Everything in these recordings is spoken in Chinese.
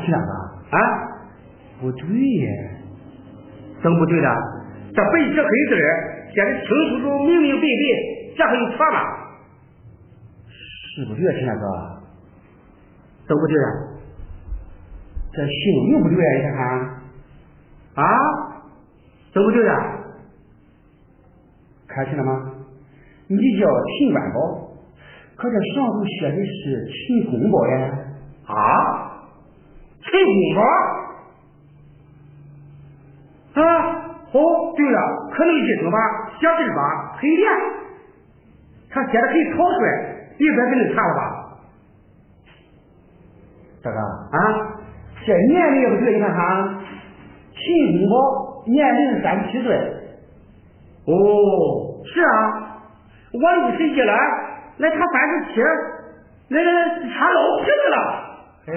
啊，是两个啊？不对耶，怎么不对呢？这白纸黑字写的清清楚楚、明明白白，这还有错吗？是不对啊，陈大哥，怎么不对啊？这姓名不对啊，你看看，啊，怎么不对啊？看清了吗？你叫秦万宝，可这上头写的是秦公宝呀？啊？陈公宝啊？哦，对了，可能一声吧，写字吧，很连，他写的很草率，你该给你查了吧？这个啊，这年龄也不对，你看看，秦公宝年龄三十七岁。哦，是啊，我六十一了，那他三十七，那个他老皮子了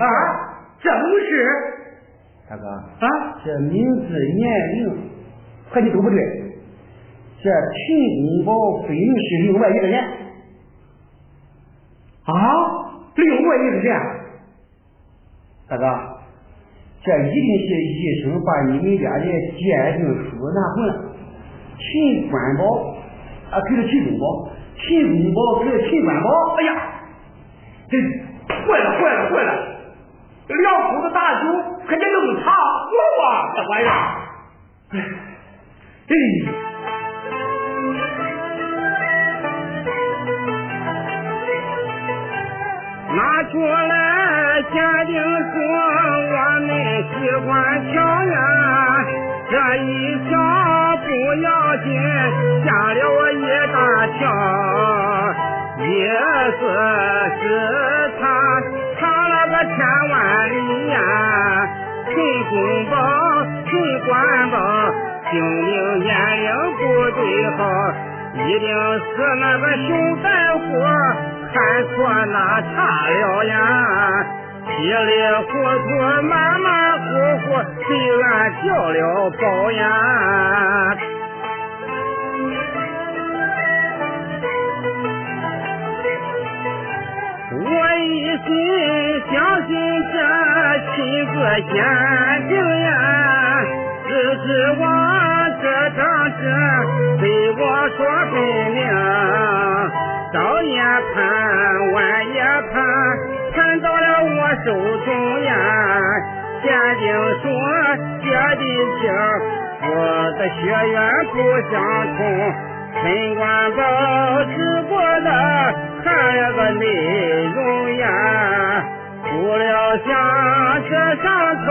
啊。这不是，大哥啊，这名字、年龄和你都不对。这秦公宝分明是另外一个人啊，另外一个人。大哥，这一定是医生把你们家的鉴定书拿混了。秦官宝啊，给了秦公宝，秦公宝给了秦官宝。哎呀，这坏了，坏了，坏了！两口子打酒，可得弄茶喝啊，这玩意儿。哎，拿出来鉴定说，我们喜欢瞧呀。这一瞧不要紧，吓了我一大跳。意思是呀，秦公宝，秦官宝，姓名年龄不对号，一定是那个熊大夫看错那差了呀，稀里糊涂，马马虎虎，被俺叫了宝呀。我一心相信这亲自鉴定呀，只指望这张纸对我说分明，早也盼，晚也盼，盼到了我手中呀。鉴定书写的情，我的血缘不相同，陈官宝只不得看了个内容呀，不料想这上头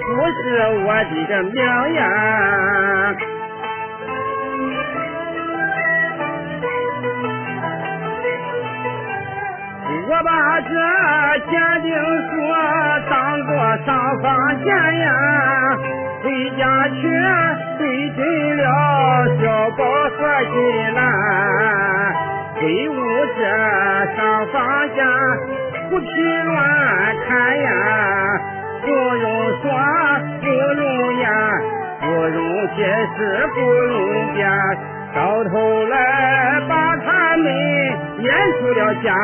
不是我的个命呀。我把这鉴定书当做上房钱呀，回家去对准了小宝和金兰，鬼屋这上房间不去乱看呀，不用说，不用言，不用解释，不用辩，到头来把他们撵出了家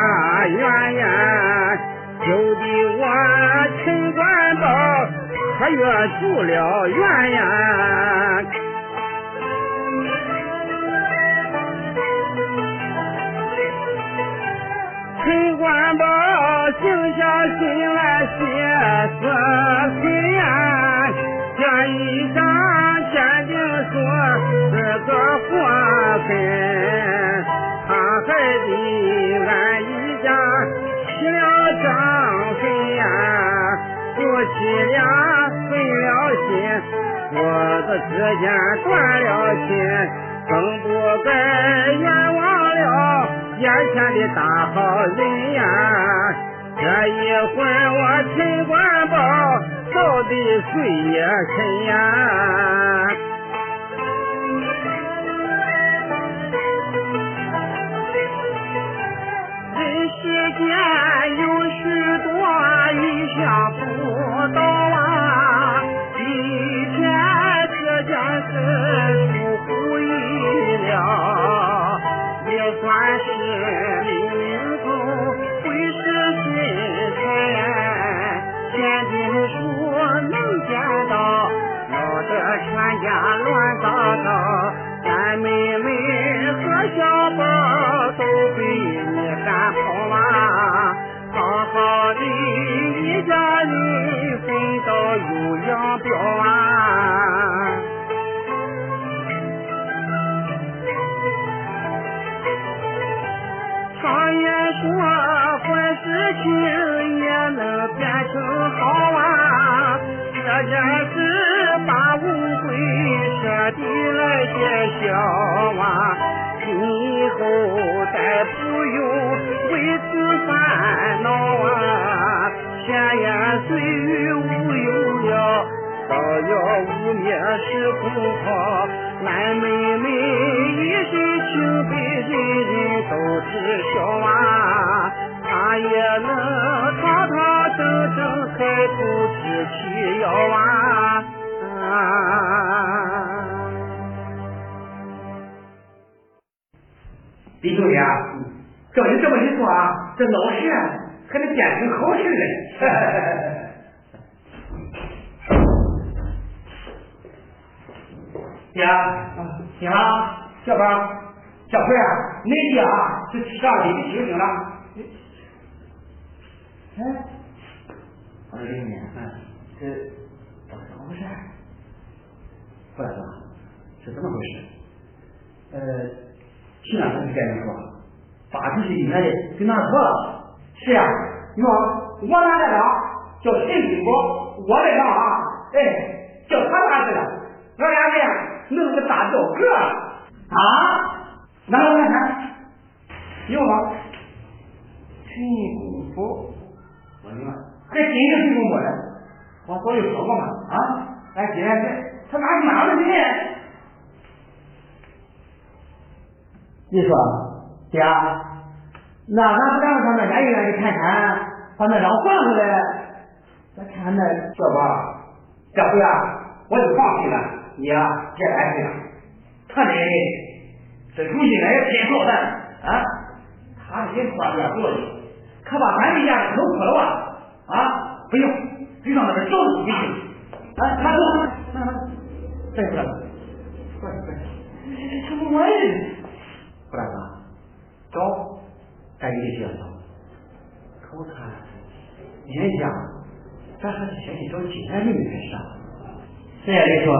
园呀，就的我陈官宝可越住了院呀。陈官宝静下心来歇思忖呀，他一想坚定说是个祸根，他还得俺一家起了张飞呀，夫妻俩分了心，父子之间断了亲，更不该冤枉了眼前的大好人呀。这一回我陈官宝到底谁也沉呀？人世间有许多理想不家里分道又扬镳说林呢？嗯，这怎么回事？胡大哥，是怎么回事？呃，秦安同志跟你说，八十岁以前的给拿错了。是呀，哟，我拿来了，叫陈金宝，我来了啊，哎，叫他拿去了，俺俩人呀。弄个大吊个啊！拿来看看，有吗？陈功夫，我的妈，还真是陈功夫嘞！我早就说过嘛啊！哎，今天这他哪去哪了今天？你说，爹，那咱不赶快上那家医院去看看，把那张还回来？咱看看那小宝，这回啊，我就放心了。你、啊，别担心了，他这这如今呢也真操蛋啊！他这人花点多的，可把咱这家都破了啊！啊，不用，就上那边找你去。啊，拿走，拿拿，再过来，快快，什么玩意儿？胡大哥，找，赶紧去找。可我看，人家咱还是先去找金山妹妹开始啊。谁也别说。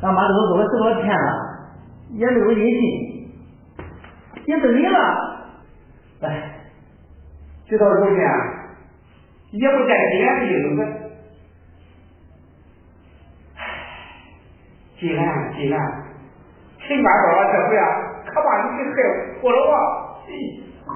俺妈都走了这么多天了，也没有音信，也不理了。哎，事到如今，也不见金安这个。唉，金兰，金兰，陈官宝这回啊，可把你给害苦了啊！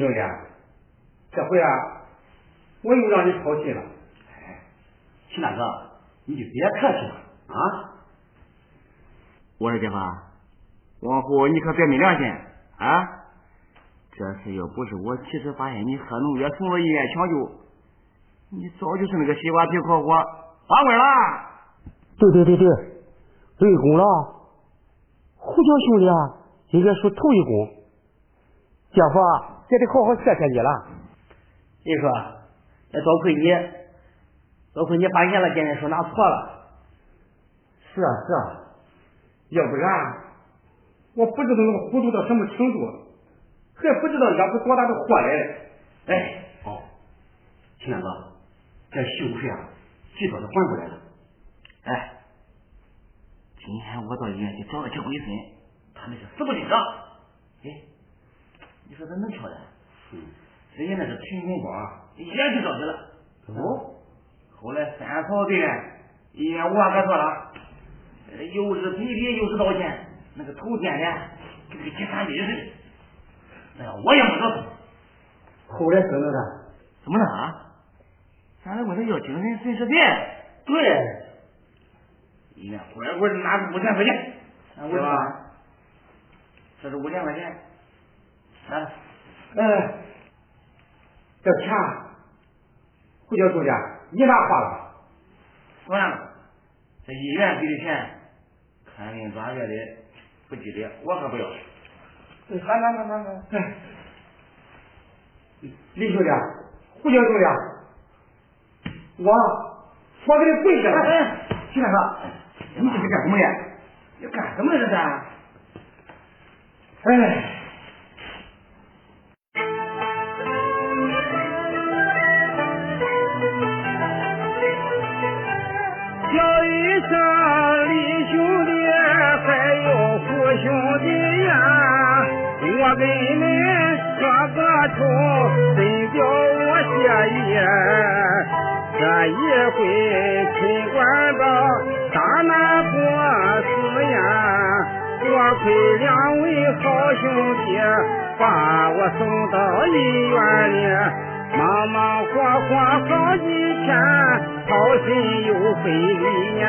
李兄弟，这回啊，我又让你操心了。哎，秦大哥，你就别客气了啊！我说爹妈，往后你可别没良心啊！这次要不是我及时发现你喝农药送到医院抢救，你早就是那个西瓜皮烤火翻滚了。对对对对，立功了！胡椒兄弟啊，应该说头一功。姐夫。也得好好谢谢你了。你说，也多亏你，多亏你发现了，检验说拿错了。是啊是啊，要不然我不知道能糊涂到什么程度，还不知道惹出多大的祸来。哎，好，秦大哥，这幸亏啊，及早的缓过来了。哎，今天我到医院去找了结果医生，他们是死不认账。哎。你说他能巧的？嗯，人家那个陈红光一眼就着急了。哦，后来三嫂对人医院无话可说了，又是赔礼又是道歉，那个头天的跟个解散律似的。哎呀，我也没着后来怎么了？怎么了啊？咱来问他要精神损失费。对，医院乖乖的拿出五千块钱，是吧？这是五千块钱。啊，嗯，这钱，胡教授家，你哪花了？算了，这医院给的钱，看病抓药的不吉利，我可不要。来来来来来，李兄弟，胡教授呀，我我给你跪下了。徐大哥，你这是干什么呀？你干什么来着？哎。我给你说个仇，真叫我谢意。这一回秦官到大难过死呀，多亏两位好兄弟把我送到医院里。忙忙活活好几天，好心又费力呀！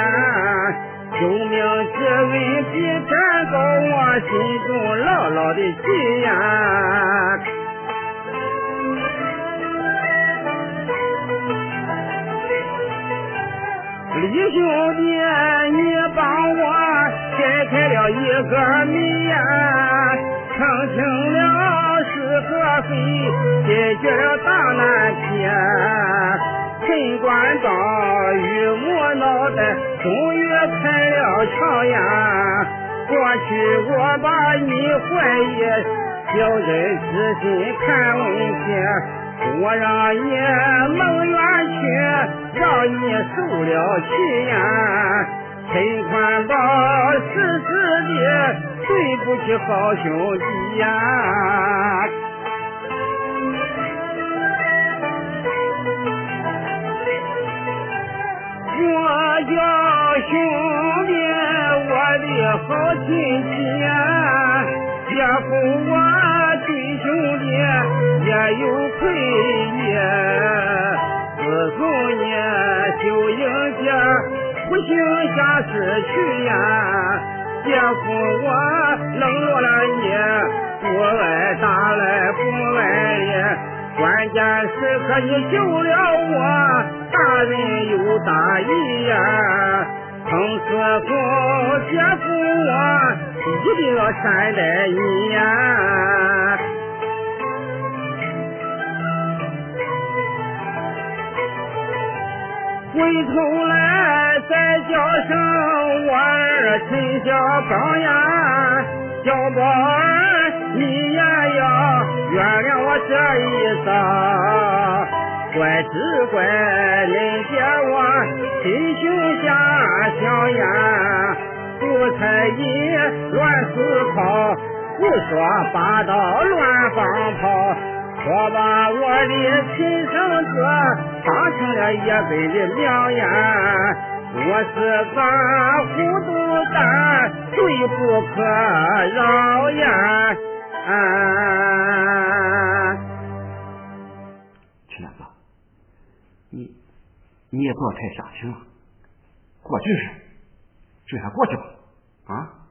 救命之恩比天高，我心中牢牢的记呀！李兄弟，你帮我解开了一个谜呀，澄清了。是合非，解决了大难题。陈官长与我脑袋终于开了窍呀！过去我把你怀疑，小人之心看问题，我让你蒙冤屈，让你受了气呀！陈宽宝实实的对不起好兄弟呀！我叫兄弟，我的好亲戚呀，也护我弟兄弟也有愧意。自从你秀英姐不幸下世去呀，也护我冷落了你，不爱打来不爱你。关键时刻你救了我，大人有大义呀！彭师傅姐夫我一定要善待你呀！回头来再叫声我儿亲小刚呀，小宝儿你也要原谅我这一遭，怪只怪恁爹我心性狭小呀，不猜疑乱思考，胡说八道乱放炮，我把我的亲生子当成了一辈的良言，我是个糊涂蛋，罪不可饶呀！你也不要太伤心了，过去事就让它过去吧，啊，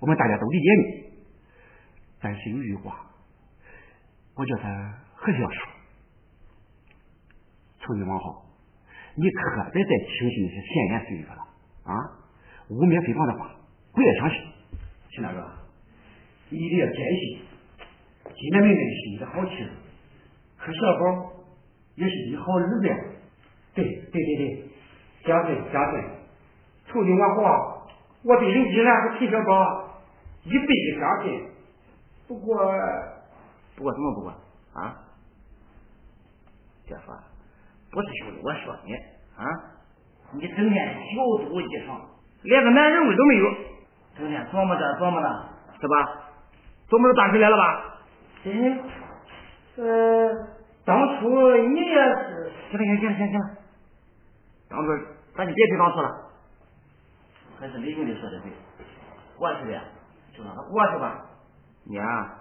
我们大家都理解你。但是有句话，我觉得还是要说：从今往后，你可别再轻信那些闲言碎语了啊！污蔑诽谤的话，不要相信。秦大哥，你一定要坚信，金莲妹妹是你的好妻子，可小宝也是你好儿子呀。对对对对，相信相信。从今往后，我对林金兰和陈小宝一辈子相信。不过，不过什么不过啊？姐夫，不是兄弟，我说你啊，你整天小肚鸡肠，连个男人味都没有，整天琢磨着琢磨着，是吧？琢磨着大事来了吧？嗯，呃，当初你也是。行了行行行行了，当初咱就别提当初了。还是李兄弟说的对，过去的就让它过去吧。你啊，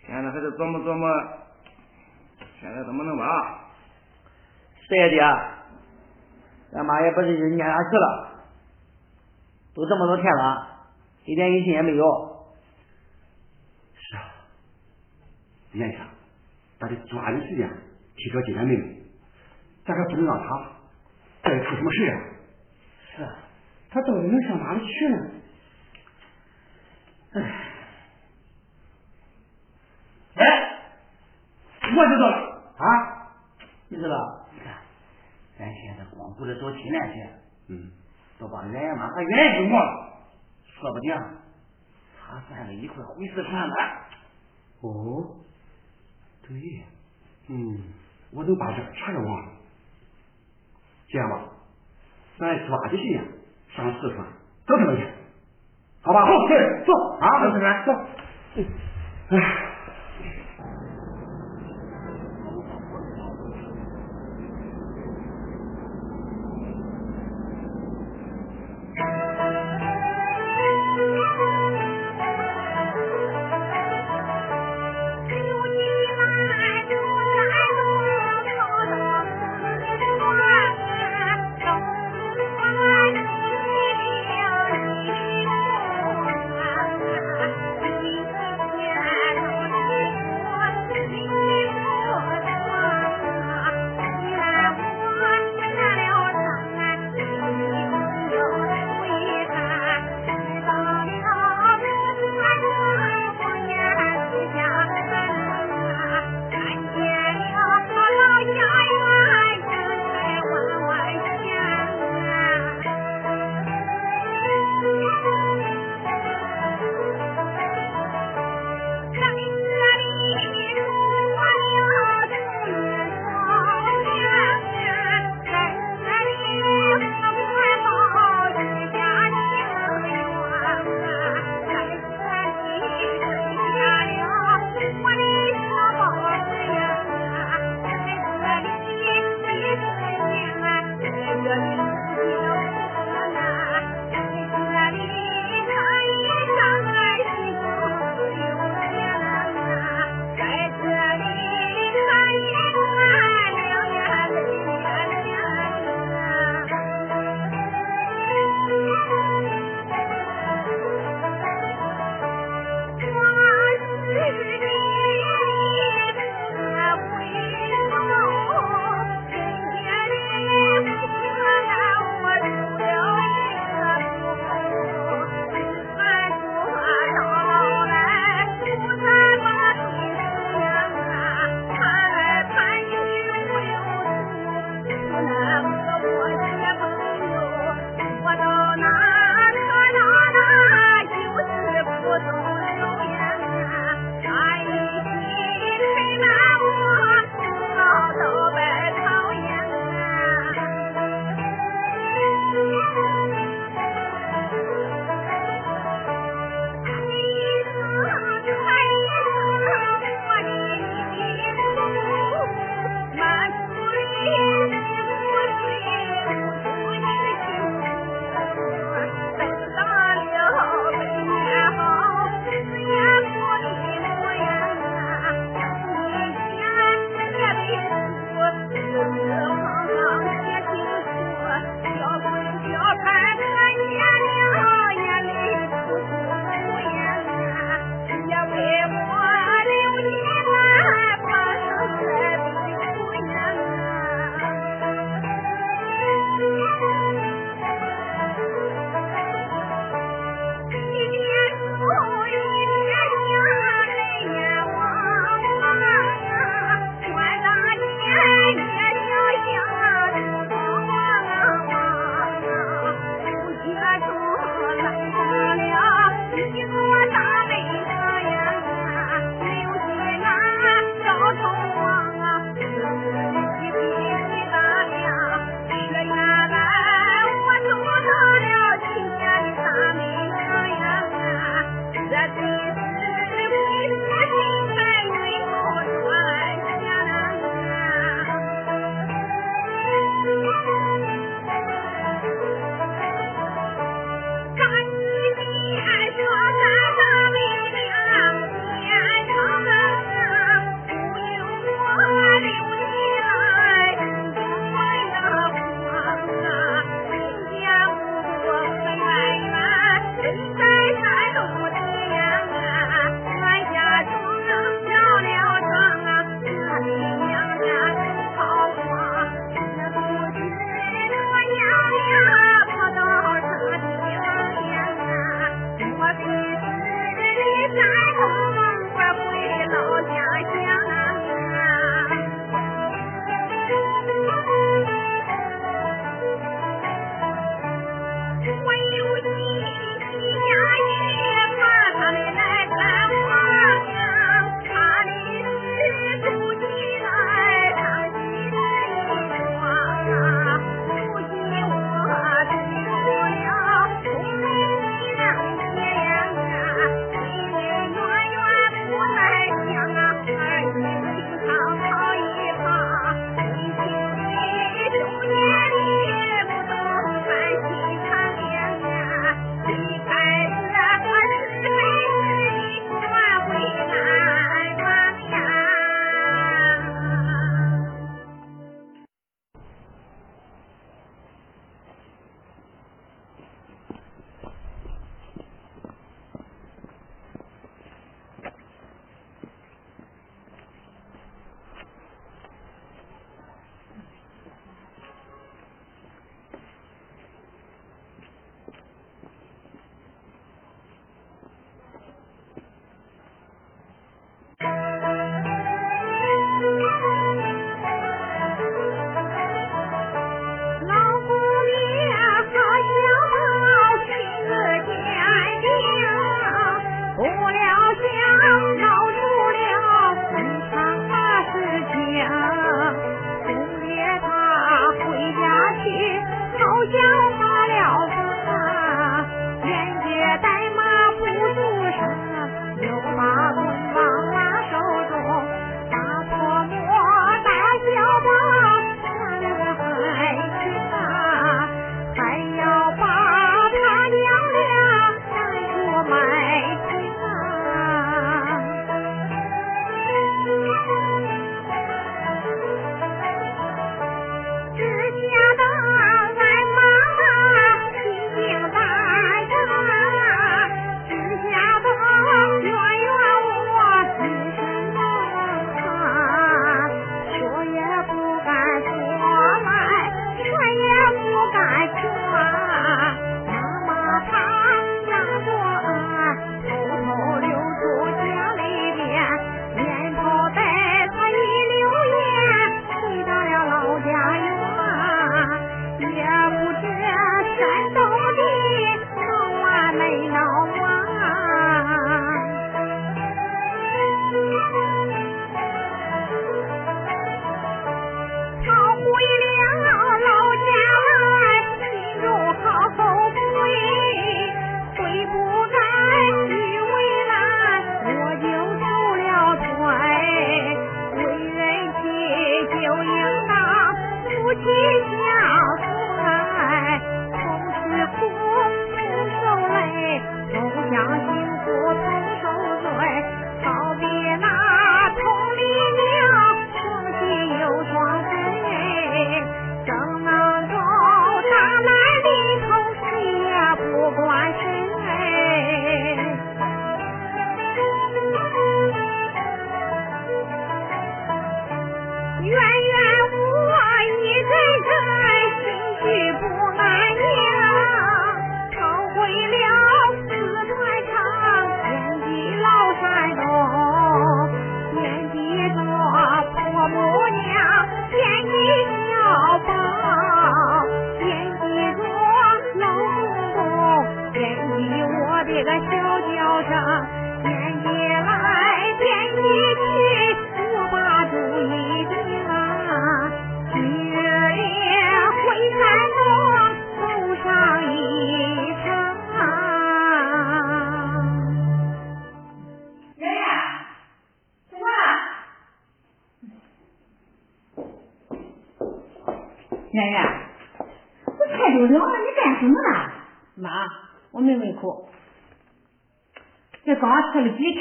现在还得琢磨琢磨，现在怎么弄吧？是呀，爹，俺妈也不是一年二十了，都这么多天了，一点音信也没有。是啊，眼下咱得抓紧时间提高金莲妹妹，咱可不能让她再出什么事啊！是啊，她到底能上哪里去呢？哎。我知道了啊，你知道？你看，咱现在光顾着找亲恋去，嗯，都把原妈和原姨忘了，说不定他三个一块毁尸团呢。哦，对，嗯，我都把这全给忘了。这样吧，咱抓紧时间上四川找他们去，好吧？好，对，坐啊，同志们，走。哎。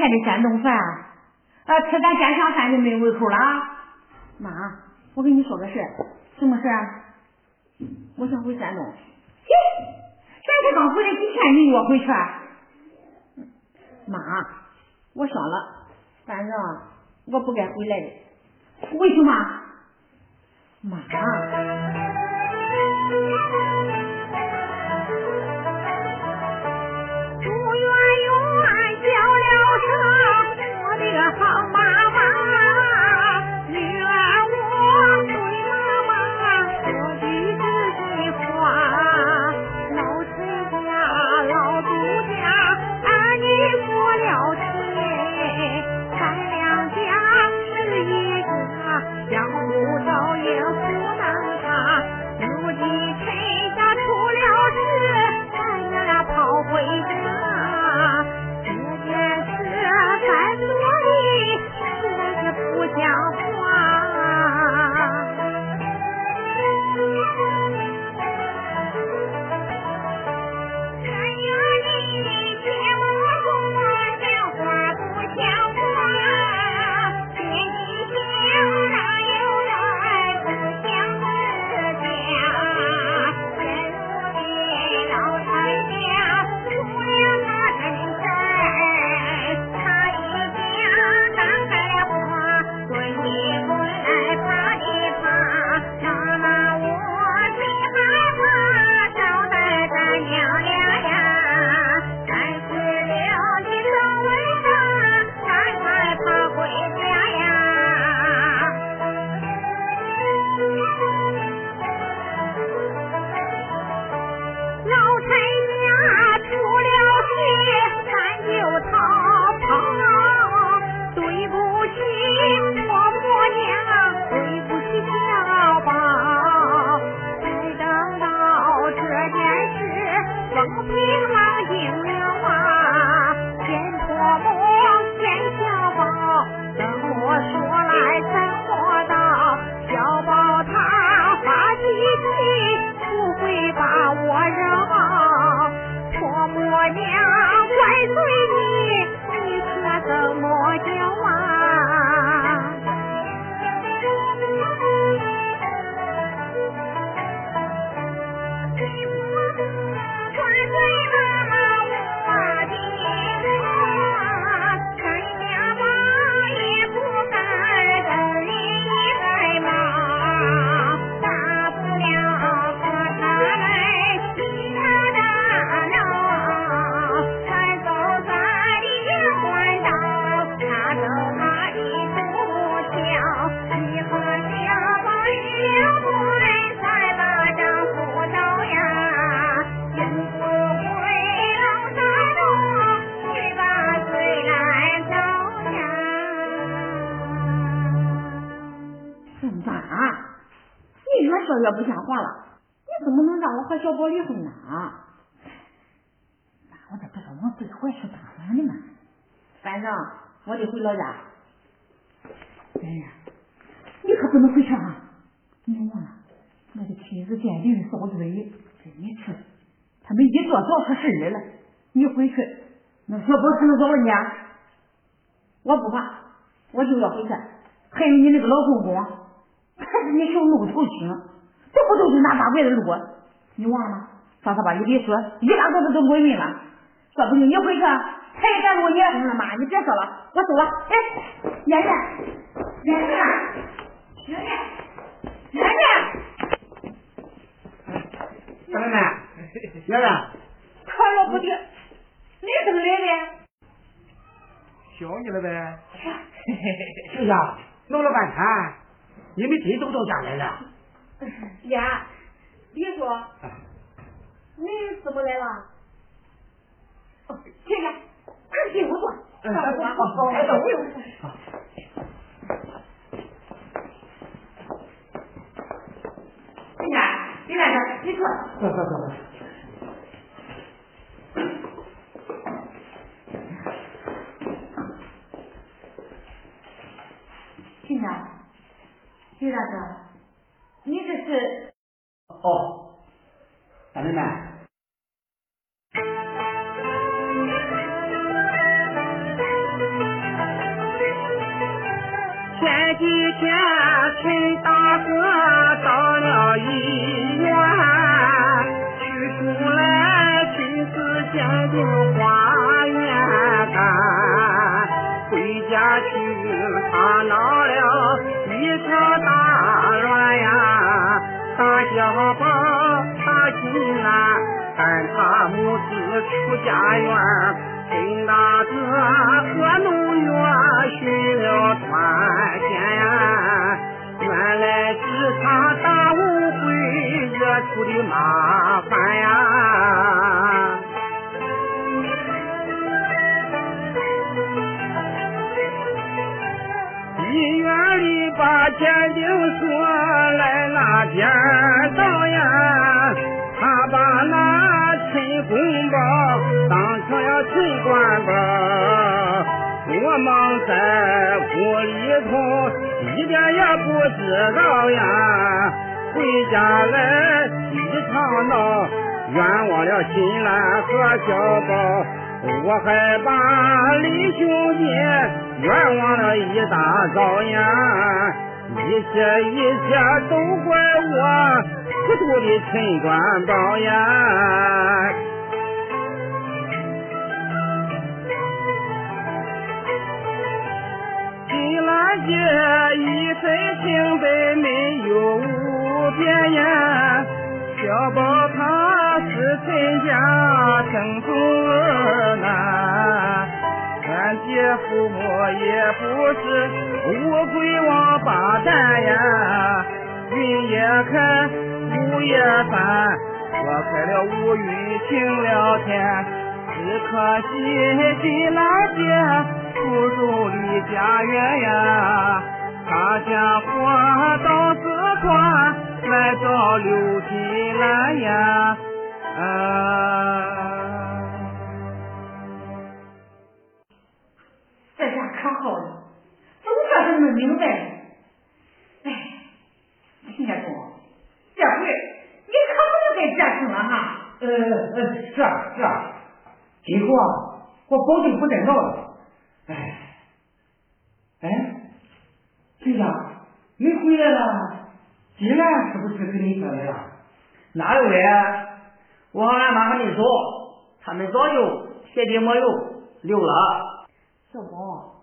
吃了几天的山东饭，啊，吃咱家乡饭就没胃口了。妈，我跟你说个事，什么事？我想回山东。嘿，咱才刚回来几天，你约回去？妈，我想了，反正我不该回来的。为什么？妈。越说越不像话了，你怎么能让我和小宝离婚呢？那，我这不是往最坏处打算的吗？反正我得回老家。圆圆，你可不能回去啊！你忘了，我的妻子鉴定的嫂子里真没吃，他们一做做出事来了。你回去，那小宝可能找了你啊！我不怕，我就要回去。还有你那个老公公，他是你小怒头青，动不动就拿大白的路，你忘了？上次把你别说，一大肚子都过晕了，说不定你回去，他也敢录你。行了妈，你别说了，我走了。哎，圆圆，圆圆，圆圆，圆圆，小奶奶，圆圆，看了不得，你怎么来的？想你了呗。是呀，弄了半天，你们真都到家来了。呀，李叔，你怎么来了？进来，快进屋坐。嗯好，好，好，走走。进来，你来这儿，你坐。坐坐坐坐。进来，李大哥，你这是哦，前几天陈大哥到了医院，取出来亲自鉴定化验单，回家去他拿了一场小宝他进来，喊他母子出家园。跟大哥和农园寻了团天，原来是他大误会惹出的麻烦呀。医院里把鉴定说来边导演，他把那陈公宝当成了陈官宝，我忙在屋里头一点也不知道呀，回家来一场闹，冤枉了新兰和小宝。我还把李兄弟冤枉了一大早呀！一切一切都怪我糊涂的陈官宝呀！金兰姐一身清白没有污点呀，小宝他是陈家正宗儿男，俺姐父母也不是乌龟王八蛋呀，云也开，雾也散，我开了乌云晴了天，只可惜金兰姐。不如离家远呀，他家伙到四川来找刘金兰呀，啊。这下可好了，我是弄明白了。哎，秦家忠，这回你可不能再折腾了哈。呃呃，是啊是啊，今后啊，我保证不再闹了。哎，哎，陈家，你回来了？金兰是不是跟你说来了？哪有嘞？我和俺妈还没走，他们早就鞋底抹油溜了。小宝，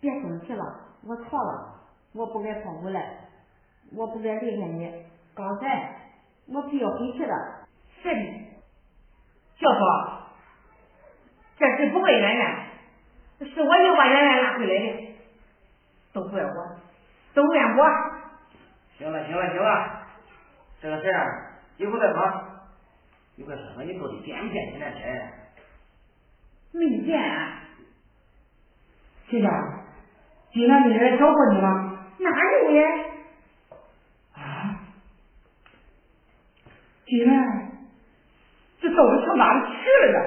别生气了，我错了，我不该跑回来，我不该离开你。刚才我必要回去的。是的，小说，这事不怪圆圆。是我又把圆圆拉回来的，都怪我，都怨我。行了行了行了，这个事儿以后再说。你快说说你到底见没见金兰姐？没见。金家，金兰姐来找过你吗？哪有呀？啊，金兰，这到底上哪里去了呀？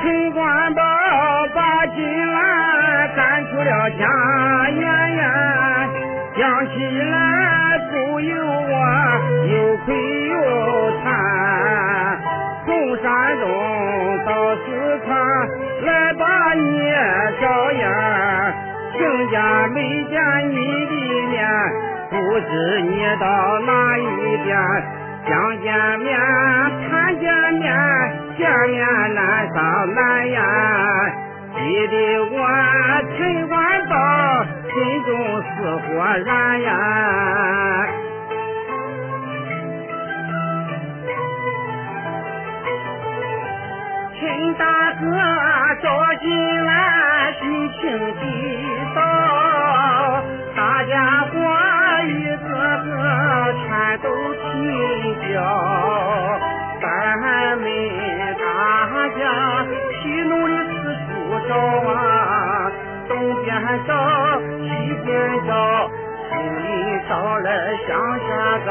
陈官宝把金兰赶出了家园呀，想起来不由我有愧没见你的面，不知你到哪一边。想见面看见面，见面难上难呀，急得我陈官宝心中似火燃呀。陈大哥找进来心情地道，家话一个个全都听教咱们大家齐努力四处找啊东边找西边找心里找来想想找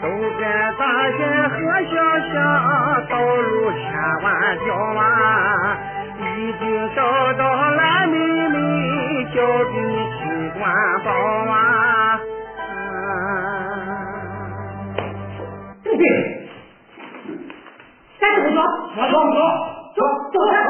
走遍大街和小巷道路千万条啊一定找到蓝妹妹就比官宝啊！站住！不走！走走走！走走！